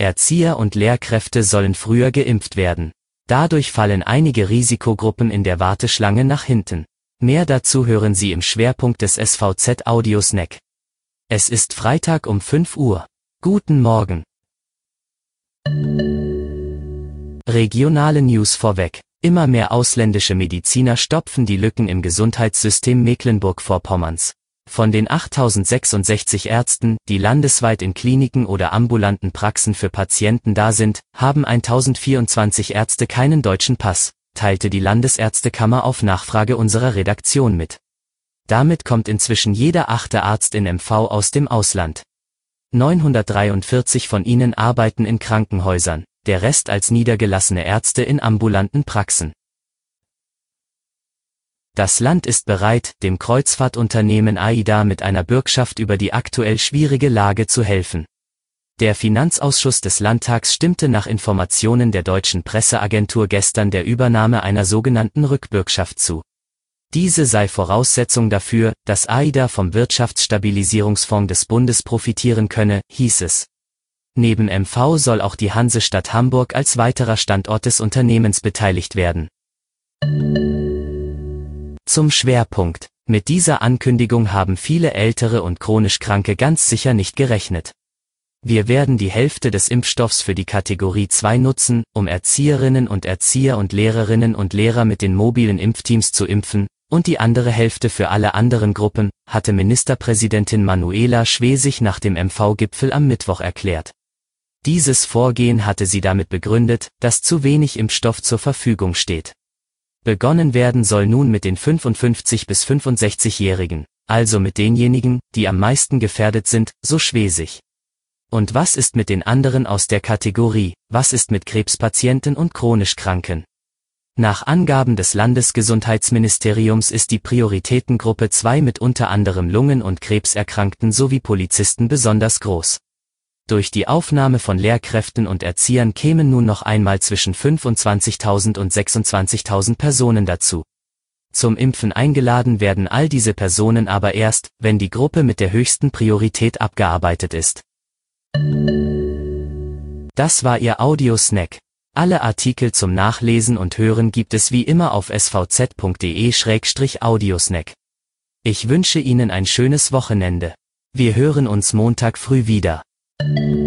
Erzieher und Lehrkräfte sollen früher geimpft werden. Dadurch fallen einige Risikogruppen in der Warteschlange nach hinten. Mehr dazu hören Sie im Schwerpunkt des SVZ Audio Snack. Es ist Freitag um 5 Uhr. Guten Morgen. Regionale News vorweg. Immer mehr ausländische Mediziner stopfen die Lücken im Gesundheitssystem Mecklenburg-Vorpommerns. Von den 8066 Ärzten, die landesweit in Kliniken oder ambulanten Praxen für Patienten da sind, haben 1024 Ärzte keinen deutschen Pass, teilte die Landesärztekammer auf Nachfrage unserer Redaktion mit. Damit kommt inzwischen jeder achte Arzt in MV aus dem Ausland. 943 von ihnen arbeiten in Krankenhäusern, der Rest als niedergelassene Ärzte in ambulanten Praxen. Das Land ist bereit, dem Kreuzfahrtunternehmen AIDA mit einer Bürgschaft über die aktuell schwierige Lage zu helfen. Der Finanzausschuss des Landtags stimmte nach Informationen der deutschen Presseagentur gestern der Übernahme einer sogenannten Rückbürgschaft zu. Diese sei Voraussetzung dafür, dass AIDA vom Wirtschaftsstabilisierungsfonds des Bundes profitieren könne, hieß es. Neben MV soll auch die Hansestadt Hamburg als weiterer Standort des Unternehmens beteiligt werden. Zum Schwerpunkt. Mit dieser Ankündigung haben viele ältere und chronisch Kranke ganz sicher nicht gerechnet. Wir werden die Hälfte des Impfstoffs für die Kategorie 2 nutzen, um Erzieherinnen und Erzieher und Lehrerinnen und Lehrer mit den mobilen Impfteams zu impfen, und die andere Hälfte für alle anderen Gruppen, hatte Ministerpräsidentin Manuela Schwesig nach dem MV-Gipfel am Mittwoch erklärt. Dieses Vorgehen hatte sie damit begründet, dass zu wenig Impfstoff zur Verfügung steht. Begonnen werden soll nun mit den 55 bis 65-Jährigen, also mit denjenigen, die am meisten gefährdet sind, so Schwesig. Und was ist mit den anderen aus der Kategorie, was ist mit Krebspatienten und chronisch Kranken? Nach Angaben des Landesgesundheitsministeriums ist die Prioritätengruppe 2 mit unter anderem Lungen- und Krebserkrankten sowie Polizisten besonders groß. Durch die Aufnahme von Lehrkräften und Erziehern kämen nun noch einmal zwischen 25.000 und 26.000 Personen dazu. Zum Impfen eingeladen werden all diese Personen aber erst, wenn die Gruppe mit der höchsten Priorität abgearbeitet ist. Das war Ihr Audiosnack. Alle Artikel zum Nachlesen und Hören gibt es wie immer auf svz.de-audiosnack. Ich wünsche Ihnen ein schönes Wochenende. Wir hören uns Montag früh wieder. thank you